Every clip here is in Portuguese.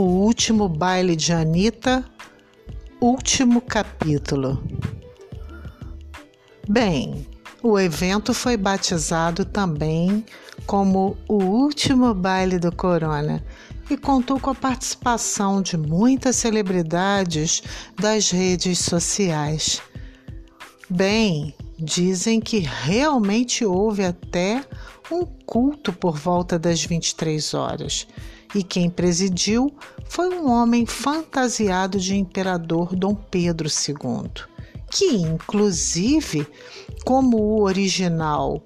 último baile de Anitta, último capítulo. Bem, o evento foi batizado também como o último baile do Corona e contou com a participação de muitas celebridades das redes sociais. Bem, dizem que realmente houve até um culto por volta das 23 horas. E quem presidiu foi um homem fantasiado de imperador Dom Pedro II, que, inclusive, como o original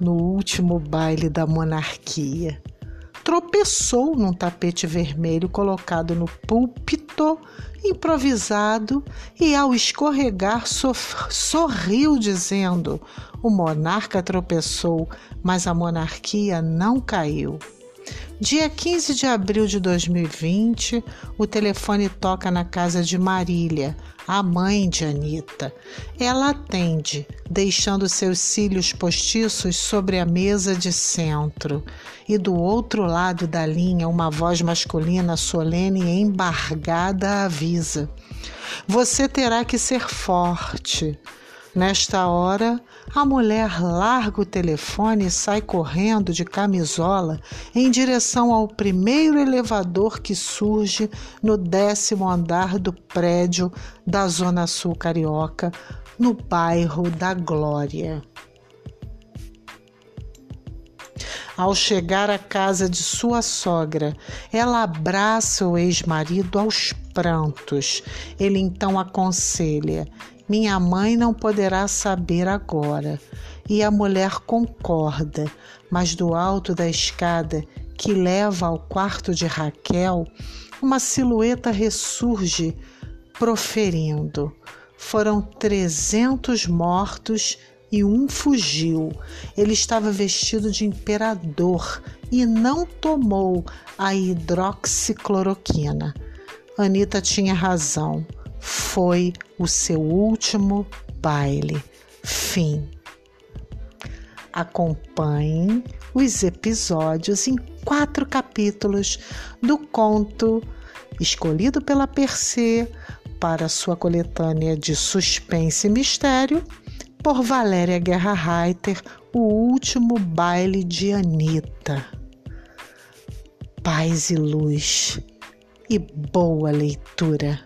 no último baile da monarquia, tropeçou num tapete vermelho colocado no púlpito improvisado e, ao escorregar, sorriu, dizendo: O monarca tropeçou, mas a monarquia não caiu. Dia 15 de abril de 2020, o telefone toca na casa de Marília, a mãe de Anita. Ela atende, deixando seus cílios postiços sobre a mesa de centro. E do outro lado da linha, uma voz masculina solene e embargada avisa: Você terá que ser forte. Nesta hora, a mulher larga o telefone e sai correndo de camisola em direção ao primeiro elevador que surge no décimo andar do prédio da Zona Sul Carioca, no bairro da Glória. Ao chegar à casa de sua sogra, ela abraça o ex-marido aos prantos. Ele então aconselha: minha mãe não poderá saber agora. E a mulher concorda, mas do alto da escada que leva ao quarto de Raquel, uma silhueta ressurge, proferindo: Foram trezentos mortos e um fugiu. Ele estava vestido de imperador e não tomou a hidroxicloroquina. Anita tinha razão. Foi o seu último baile. Fim. Acompanhe os episódios em quatro capítulos do conto escolhido pela Percê para sua coletânea de suspense e mistério por Valéria Guerra Reiter, O Último Baile de Anitta. Paz e luz e boa leitura.